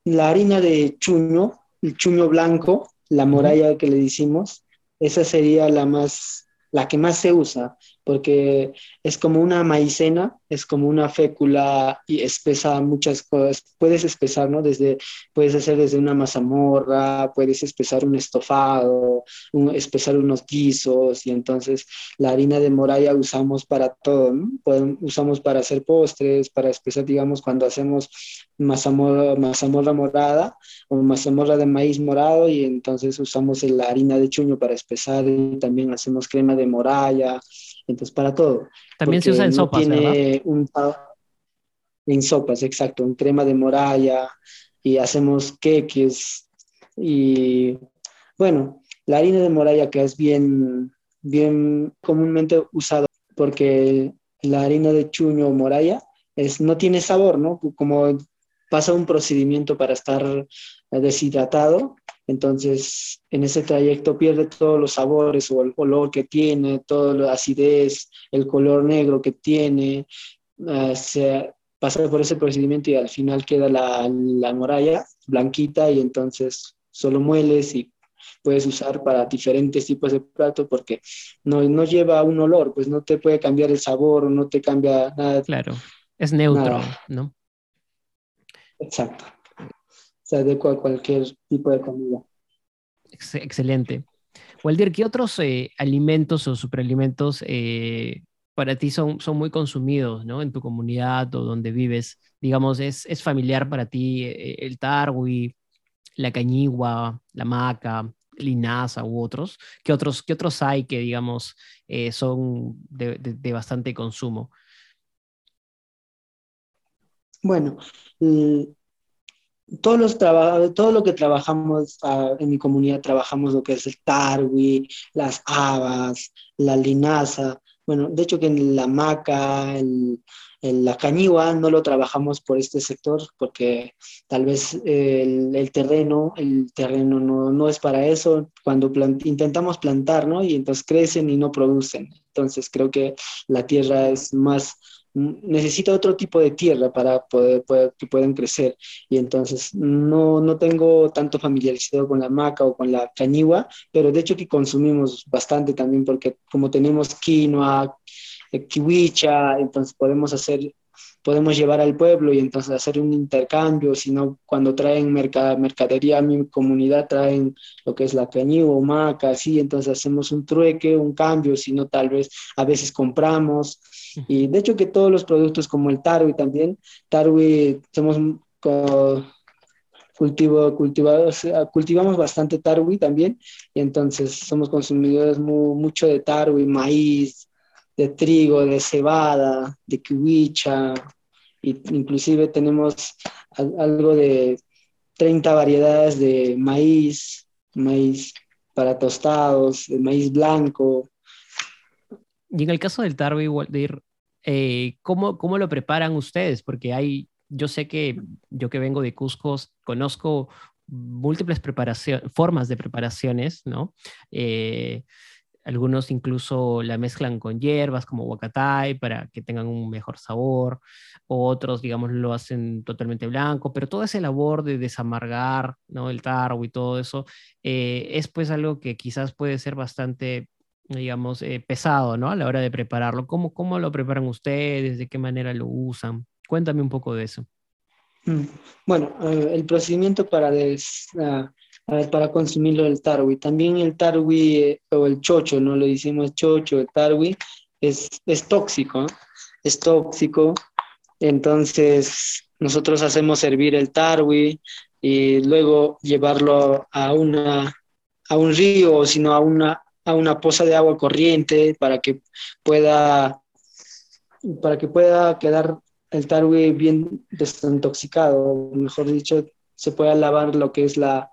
la harina de chuño, el chuño blanco, la moralla que le decimos, esa sería la más, la que más se usa, porque es como una maicena, es como una fécula y espesa muchas cosas. Puedes espesar, ¿no? Desde, puedes hacer desde una mazamorra, puedes espesar un estofado, espesar unos guisos, y entonces la harina de moralla usamos para todo, usamos para hacer postres, para espesar, digamos, cuando hacemos mazamorra, mazamorra morada o mazamorra de maíz morado, y entonces usamos la harina de chuño para espesar, y también hacemos crema de moralla, entonces, para todo. También se usa en sopas, tiene en sopas, exacto, en crema de moralla y hacemos queques y bueno, la harina de moralla que es bien, bien comúnmente usada porque la harina de chuño o moralla es, no tiene sabor, ¿no? Como pasa un procedimiento para estar deshidratado, entonces, en ese trayecto pierde todos los sabores o el color que tiene, toda la acidez, el color negro que tiene. Se pasa por ese procedimiento y al final queda la, la moralla blanquita y entonces solo mueles y puedes usar para diferentes tipos de plato porque no, no lleva un olor, pues no te puede cambiar el sabor, no te cambia nada. Claro, es neutro, ¿no? Exacto se adecua a cualquier tipo de comida. Excelente. Waldir, ¿qué otros eh, alimentos o superalimentos eh, para ti son, son muy consumidos ¿no? en tu comunidad o donde vives? Digamos, ¿es, es familiar para ti eh, el tarwi, la cañigua, la maca, linaza u otros? ¿Qué otros, qué otros hay que, digamos, son de, de, bastante consumo? Bueno, todos los todo lo que trabajamos ah, en mi comunidad, trabajamos lo que es el tarwi, las habas, la linaza. Bueno, de hecho que en la maca, en, la cañigua no lo trabajamos por este sector porque tal vez el, terreno, el terreno no, no, es para eso. Cuando intentamos plantar, ¿no? Y entonces crecen y no producen. Entonces creo que la tierra es más necesita otro tipo de tierra para poder, que puedan crecer. Y entonces no, no tengo tanto familiarizado con la maca o con la cañigua, pero de hecho que consumimos bastante también porque como tenemos quinoa, eh, kiwicha, entonces podemos hacer podemos llevar al pueblo y entonces hacer un intercambio, sino cuando traen mercadería a mi comunidad traen lo que es la cañigua o maca, así, entonces hacemos un trueque, un cambio, sino tal vez a veces compramos, y de hecho que todos los productos como el tarwi también, tarwi, somos cultivo, cultivados, cultivamos bastante tarwi también, y entonces somos consumidores mucho de tarwi, maíz, de trigo, de cebada, de kiwicha, y inclusive tenemos algo de 30 variedades de maíz, maíz para tostados, de maíz blanco, y en el caso del tarwi, Waldir, eh, ¿cómo, ¿cómo lo preparan ustedes? Porque hay, yo sé que yo que vengo de Cusco, conozco múltiples preparaciones, formas de preparaciones, ¿no? Eh, algunos incluso la mezclan con hierbas como huacatay para que tengan un mejor sabor, otros, digamos, lo hacen totalmente blanco, pero todo ese labor de desamargar, ¿no? El tarro y todo eso, eh, es pues algo que quizás puede ser bastante digamos, eh, pesado, ¿no? A la hora de prepararlo. ¿Cómo, ¿Cómo lo preparan ustedes? ¿De qué manera lo usan? Cuéntame un poco de eso. Mm, bueno, eh, el procedimiento para des, ah, para consumirlo el tarwi. También el tarwi eh, o el chocho, no lo decimos chocho, el tarwi es, es tóxico, es tóxico. Entonces nosotros hacemos hervir el tarwi y luego llevarlo a, una, a un río o sino a una, a una poza de agua corriente para que pueda para que pueda quedar el tarwi bien desintoxicado, mejor dicho, se pueda lavar lo que es la,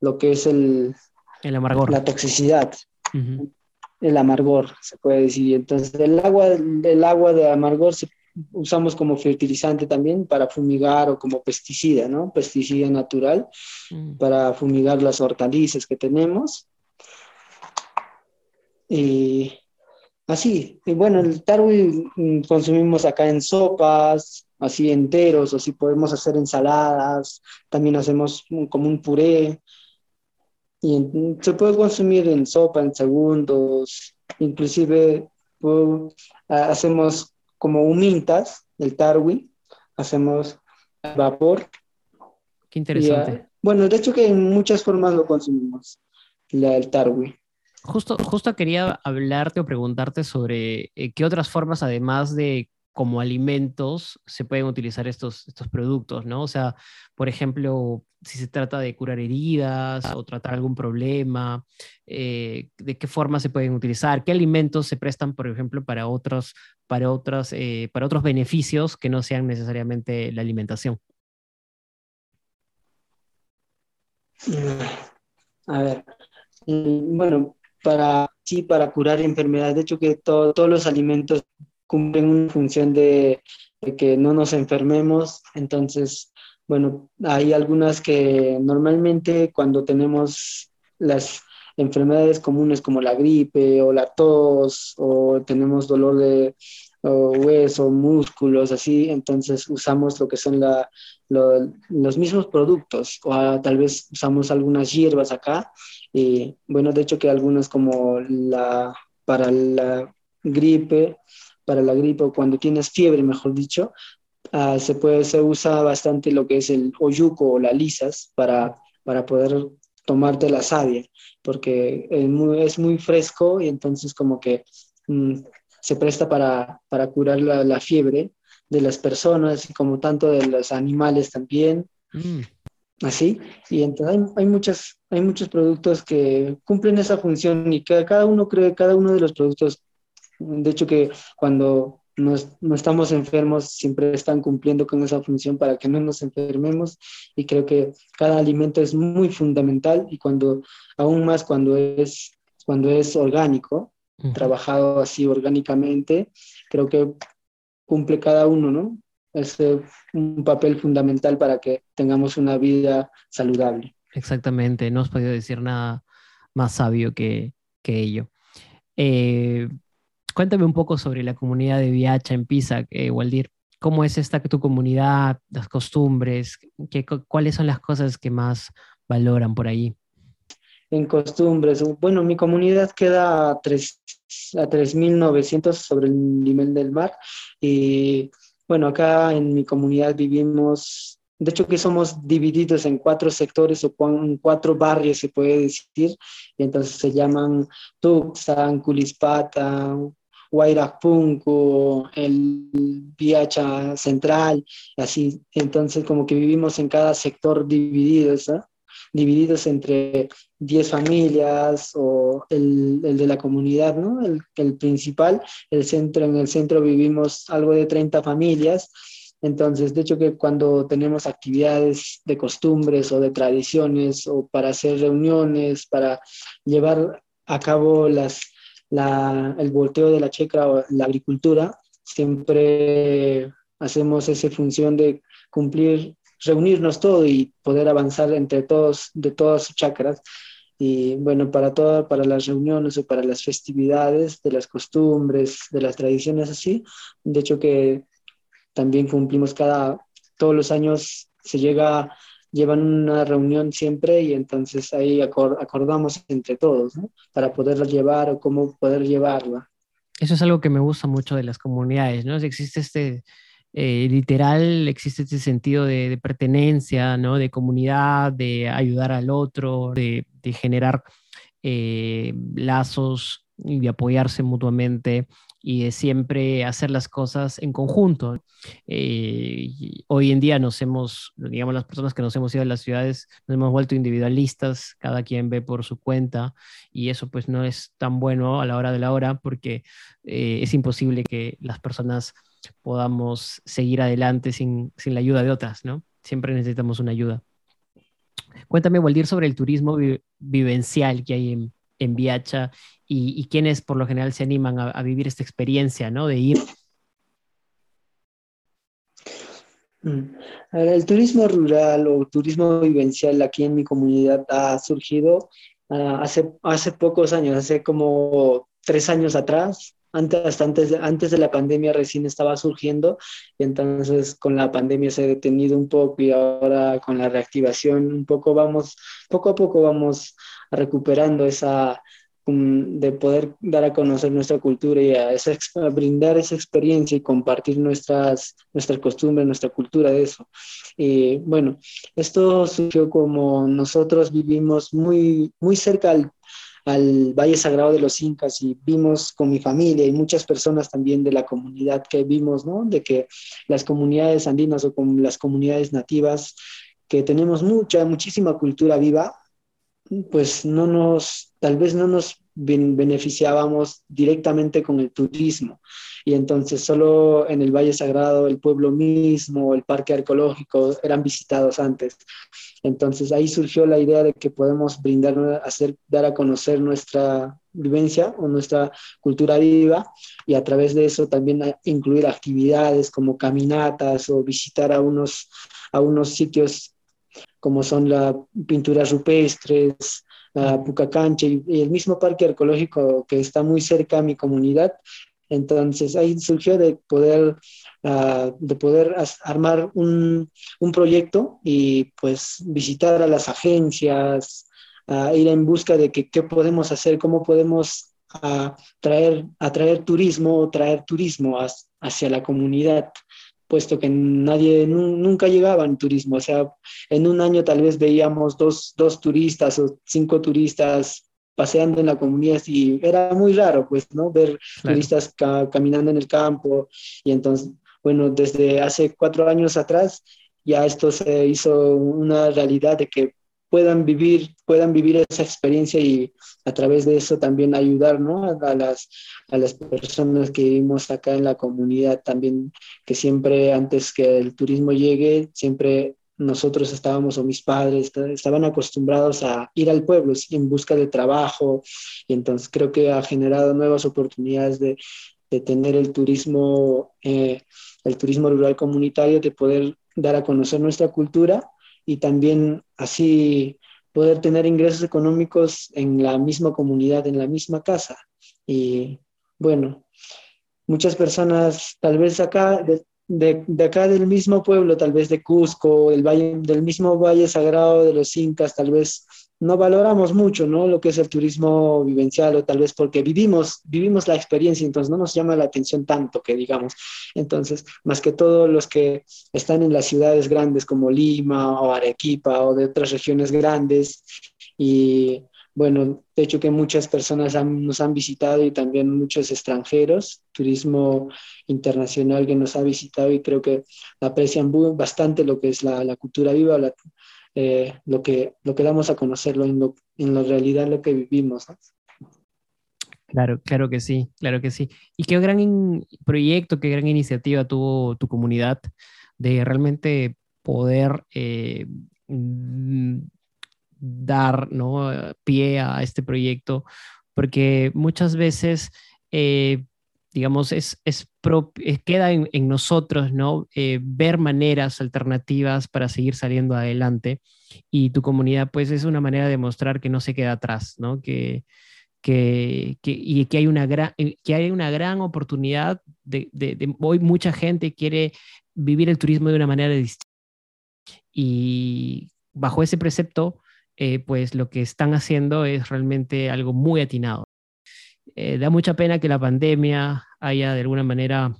lo que es el, el amargor. La toxicidad. El amargor, se puede decir. Entonces, el agua, el agua de amargor se, usamos como fertilizante también para fumigar o como pesticida, ¿no? Pesticida natural mm. para fumigar las hortalizas que tenemos. Y así, y bueno, el tarwi mm, consumimos acá en sopas, así enteros, o si podemos hacer ensaladas, también hacemos como un puré, y se puede consumir en sopa en segundos, inclusive hacemos como humintas del tarwi, hacemos vapor. Qué interesante. Ah, bueno, de hecho que en muchas formas lo consumimos, el tarwi. Justo, justo quería hablarte o preguntarte sobre eh, qué otras formas, además de como alimentos se pueden utilizar estos, estos productos, ¿no? O sea, por ejemplo, si se trata de curar heridas o tratar algún problema, eh, de qué forma se pueden utilizar, qué alimentos se prestan, por ejemplo, para otros, para otras, eh, para otros beneficios que no sean necesariamente la alimentación. A ver, mm, bueno, para sí, para curar enfermedades, de hecho que todos los alimentos cumplen una función de, que no nos enfermemos. Entonces, bueno, hay algunas que normalmente cuando tenemos las enfermedades comunes como la gripe o la tos o tenemos dolor de hueso, músculos, así, entonces usamos lo que son la, los mismos productos o tal vez usamos algunas hierbas acá. Y bueno, de hecho que algunas como la para la gripe para la gripe o cuando tienes fiebre, mejor dicho, ah, se, puede, se usa bastante lo que es el oyuco o la lisas para, para poder tomarte la savia, porque es muy, es muy fresco y entonces como que mm, se presta para, para curar la, la, fiebre de las personas y como tanto de los animales también. Mm. Así, y entonces hay, hay, muchas, hay muchos productos que cumplen esa función y que cada uno cree, cada uno de los productos de hecho que cuando no, estamos enfermos siempre están cumpliendo con esa función para que no nos enfermemos y creo que cada alimento es muy fundamental y cuando aún más cuando es cuando es orgánico, trabajado así orgánicamente, creo que cumple cada uno, ¿no? Es un papel fundamental para que tengamos una vida saludable. Exactamente, no has podido decir nada más sabio que, que ello. Eh, Cuéntame un poco sobre la comunidad de Viacha en Pisa, eh, Waldir. ¿Cómo es esta tu comunidad, las costumbres? ¿Qué, ¿Cuáles son las cosas que más valoran por ahí? En costumbres, bueno, mi comunidad queda a 3.900 sobre el nivel del mar y bueno, acá en mi comunidad vivimos, de hecho que somos divididos en cuatro sectores o cuatro barrios, se puede decir, y entonces se llaman Tuxan, Culispata, Punco, el Viacha Central, así. Entonces, como que vivimos en cada sector divididos, divididos entre 10 familias o el, el, de la comunidad, ¿no? El, el principal, el centro, en el centro vivimos algo de 30 familias. Entonces, de hecho que cuando tenemos actividades de costumbres o de tradiciones o para hacer reuniones, para llevar a cabo las, la, el volteo de la checa o la agricultura, siempre hacemos esa función de cumplir, reunirnos todo y poder avanzar entre todos, de todas sus chakras. Y bueno, para todas, para las reuniones o para las festividades, de las costumbres, de las tradiciones así, de hecho que también cumplimos cada, todos los años se llega, llevan una reunión siempre y entonces ahí acordamos entre todos. Para poderla llevar o cómo poder llevarla. Eso es algo que me gusta mucho de las comunidades, ¿no? Existe este, eh, literal, existe este sentido de, pertenencia, ¿no? De comunidad, de ayudar al otro, de, generar eh, lazos y de apoyarse mutuamente y de siempre hacer las cosas en conjunto. Eh, hoy en día nos hemos, digamos, las personas que nos hemos ido a las ciudades, nos hemos vuelto individualistas, cada quien ve por su cuenta y eso pues no es tan bueno a la hora de la hora porque eh, es imposible que las personas podamos seguir adelante sin, sin, la ayuda de otras, ¿no? Siempre necesitamos una ayuda. Cuéntame, Waldir, sobre el turismo vivencial que hay en, en Viacha y, quienes por lo general se animan a, vivir esta experiencia, ¿no? De ir. Mm. El turismo rural o turismo vivencial aquí en mi comunidad ha surgido ah, hace, hace pocos años, hace como tres años atrás, antes, antes, antes de la pandemia recién estaba surgiendo y entonces con la pandemia se ha detenido un poco y ahora con la reactivación un poco vamos, poco a poco vamos recuperando esa, de poder dar a conocer nuestra cultura y a, esa, brindar esa experiencia y compartir nuestras, nuestras costumbres, nuestra cultura de eso. Y bueno, esto surgió como nosotros vivimos muy, muy cerca al, al Valle Sagrado de los Incas y vimos con mi familia y muchas personas también de la comunidad que vimos, ¿no? De que las comunidades andinas o con las comunidades nativas, que tenemos mucha, muchísima cultura viva, pues no nos, tal vez no nos beneficiábamos directamente con el turismo. Y entonces solo en el Valle Sagrado, el pueblo mismo, el parque arqueológico eran visitados antes. Entonces ahí surgió la idea de que podemos brindar, hacer, dar a conocer nuestra vivencia o nuestra cultura viva y a través de eso también incluir actividades como caminatas o visitar a unos, a unos sitios como son las pinturas rupestres, la Pucacancha y, el mismo parque arqueológico que está muy cerca a mi comunidad. Entonces ahí surgió de poder, ah, de poder armar un, un, proyecto y pues visitar a las agencias, ir en busca de que, qué podemos hacer, cómo podemos uh, traer, atraer turismo, traer turismo hacia la comunidad puesto que nadie, nunca llegaba en turismo. O sea, en un año tal vez veíamos dos, dos turistas o cinco turistas paseando en la comunidad y era muy raro, pues, ¿no? Ver turistas caminando en el campo. Y entonces, bueno, desde hace cuatro años atrás ya esto se hizo una realidad de que puedan vivir, puedan vivir esa experiencia y a través de eso también ayudar ¿no? a, las, a las personas que vivimos acá en la comunidad también, que siempre antes que el turismo llegue, siempre nosotros estábamos o mis padres estaban acostumbrados a ir al pueblo en busca de trabajo y entonces creo que ha generado nuevas oportunidades de, de tener el turismo, eh, el turismo rural comunitario, de poder dar a conocer nuestra cultura y también así poder tener ingresos económicos en la misma comunidad, en la misma casa. Y bueno, muchas personas, tal vez acá, de, acá del mismo pueblo, tal vez de Cusco, el valle, del mismo Valle Sagrado de los Incas, tal vez no valoramos mucho, ¿no? Lo que es el turismo vivencial o tal vez porque vivimos, vivimos la experiencia, entonces no nos llama la atención tanto que digamos. Entonces, más que todos los que están en las ciudades grandes como Lima o Arequipa o de otras regiones grandes y bueno, de hecho que muchas personas nos han visitado y también muchos extranjeros, turismo internacional que nos ha visitado y creo que aprecian bastante lo que es la, la cultura viva, la, eh, lo, que, lo que damos a lo, en la realidad, lo que vivimos. Claro, claro que sí, claro que sí. Y qué gran proyecto, qué gran iniciativa tuvo tu comunidad de realmente poder eh, mm, dar ¿no? pie a este proyecto, porque muchas veces, eh, digamos, es, es, queda en, nosotros, ¿no? Eh, ver maneras alternativas para seguir saliendo adelante y tu comunidad, pues, es una manera de mostrar que no se queda atrás, ¿no? Que, que, que, y que hay una gran, eh, que hay una gran oportunidad de, de, hoy mucha gente quiere vivir el turismo de una manera distinta y bajo ese precepto, eh, pues lo que están haciendo es realmente algo muy atinado. Eh, da mucha pena que la pandemia haya de alguna manera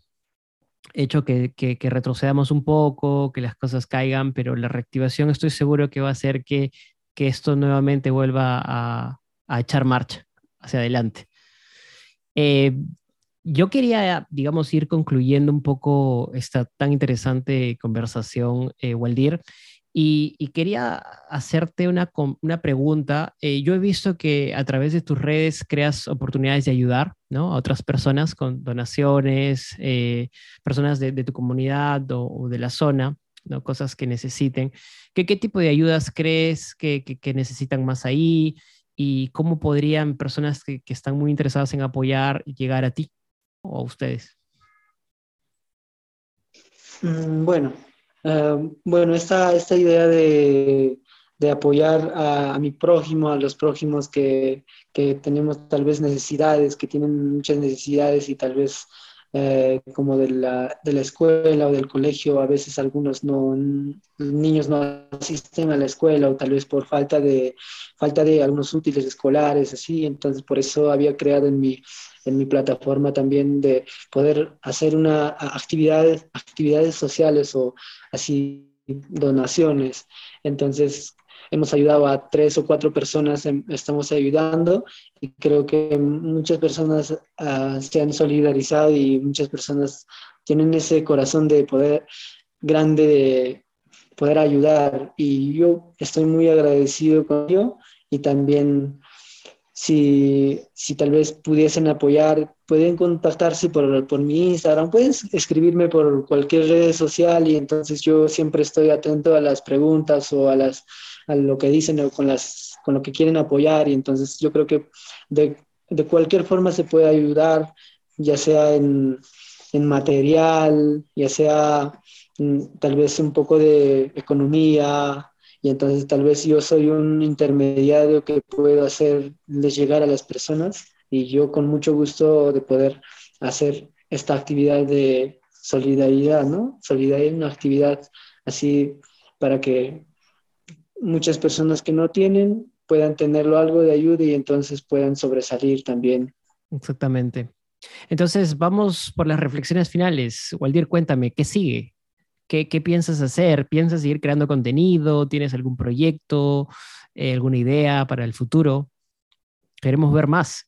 hecho que, retrocedamos un poco, que las cosas caigan, pero la reactivación estoy seguro que va a hacer que, esto nuevamente vuelva a, a, echar marcha hacia adelante. Eh, yo quería, digamos, ir concluyendo un poco esta tan interesante conversación, eh, Waldir, y, quería hacerte una, una pregunta. Eh, yo he visto que a través de tus redes creas oportunidades de ayudar ¿no? a otras personas con donaciones, eh, personas de, tu comunidad o, de la zona, ¿no? cosas que necesiten. ¿Qué, qué tipo de ayudas crees que, que, necesitan más ahí? ¿Y cómo podrían personas que, que están muy interesadas en apoyar llegar a ti o a ustedes? Mm, bueno, eh, bueno, esta, esta idea de, de apoyar a, mi prójimo, a los prójimos que, que, tenemos tal vez necesidades, que tienen muchas necesidades y tal vez eh, como de la, de la, escuela o del colegio, a veces algunos no, niños no asisten a la escuela o tal vez por falta de, falta de algunos útiles escolares, así, entonces por eso había creado en mi, en mi plataforma también de poder hacer una actividades, actividades sociales o así donaciones. Entonces, hemos ayudado a tres o cuatro personas, estamos ayudando y creo que muchas personas ah, se han solidarizado y muchas personas tienen ese corazón de poder grande de poder ayudar y yo estoy muy agradecido con ello y también si, si tal vez pudiesen apoyar, pueden contactarse por, por mi Instagram, pueden escribirme por cualquier red social y entonces yo siempre estoy atento a las preguntas o a, las, a lo que dicen o con, las, con lo que quieren apoyar y entonces yo creo que de, de cualquier forma se puede ayudar, ya sea en, en material, ya sea mm, tal vez un poco de economía, y entonces tal vez yo soy un intermediario que puedo hacerles llegar a las personas y yo con mucho gusto de poder hacer esta actividad de solidaridad, ¿no? Solidaridad es una actividad así para que muchas personas que no tienen puedan tenerlo algo de ayuda y entonces puedan sobresalir también. Exactamente. Entonces, vamos por las reflexiones finales. Waldir, cuéntame, ¿qué sigue? ¿Qué, piensas hacer? ¿Piensas seguir creando contenido? ¿Tienes algún proyecto? Eh, ¿Alguna idea para el futuro? Queremos ver más.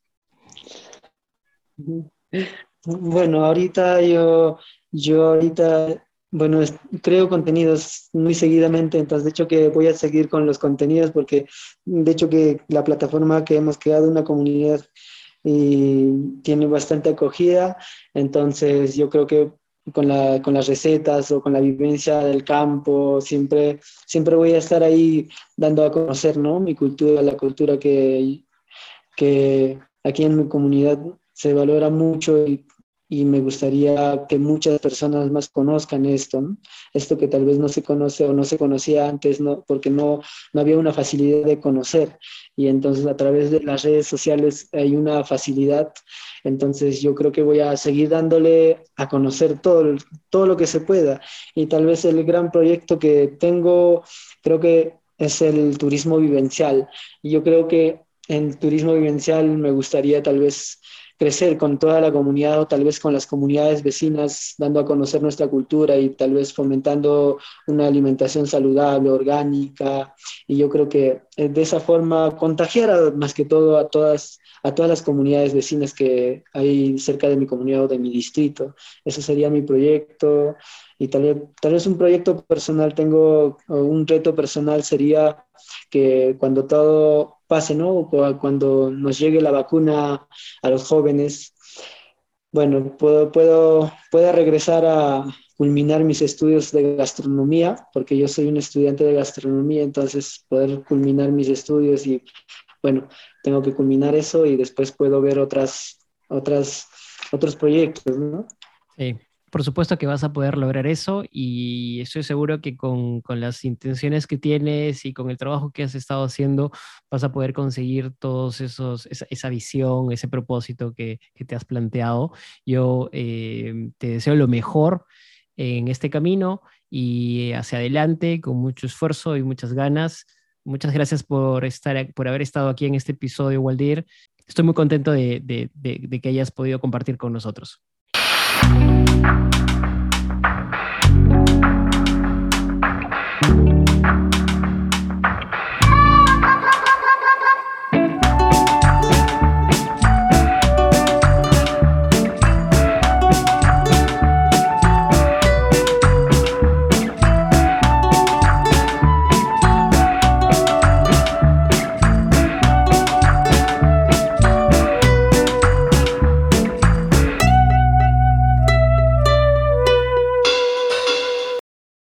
Bueno, ahorita yo, yo ahorita, bueno, creo contenidos muy seguidamente, entonces de hecho que voy a seguir con los contenidos porque de hecho que la plataforma que hemos creado, una comunidad y tiene bastante acogida, entonces yo creo que con, la, con las recetas o con la vivencia del campo, siempre, siempre voy a estar ahí dando a conocer ¿no? mi cultura, la cultura que, que aquí en mi comunidad se valora mucho y y me gustaría que muchas personas más conozcan esto, esto que tal vez no se conoce o no se conocía antes, ¿no? porque no, no había una facilidad de conocer y entonces a través de las redes sociales hay una facilidad, entonces yo creo que voy a seguir dándole a conocer todo, todo lo que se pueda. Y tal vez el gran proyecto que tengo creo que es el turismo vivencial. Y yo creo que en turismo vivencial me gustaría tal vez crecer con toda la comunidad o tal vez con las comunidades vecinas, dando a conocer nuestra cultura y tal vez fomentando una alimentación saludable, orgánica. Y yo creo que eh, de esa forma contagiar más que todo a todas, a todas las comunidades vecinas que hay cerca de mi comunidad o de mi distrito. Ese sería mi proyecto. Y tal vez, tal vez un proyecto personal tengo, un reto personal sería que cuando todo pase, ¿no? Cuando nos llegue la vacuna a los jóvenes, bueno, puedo, puedo, puedo regresar a culminar mis estudios de gastronomía, porque yo soy un estudiante de gastronomía, entonces poder culminar mis estudios y, bueno, tengo que culminar eso y después puedo ver otras, otras otros proyectos, ¿no? Sí, por supuesto que vas a poder lograr eso y estoy seguro que con, con, las intenciones que tienes y con el trabajo que has estado haciendo vas a poder conseguir todos esos, esa, esa visión, ese propósito que, que, te has planteado. Yo eh, te deseo lo mejor en este camino y hacia adelante con mucho esfuerzo y muchas ganas. Muchas gracias por, estar, por haber estado aquí en este episodio, Waldir. Estoy muy contento de, de, de, de que hayas podido compartir con nosotros.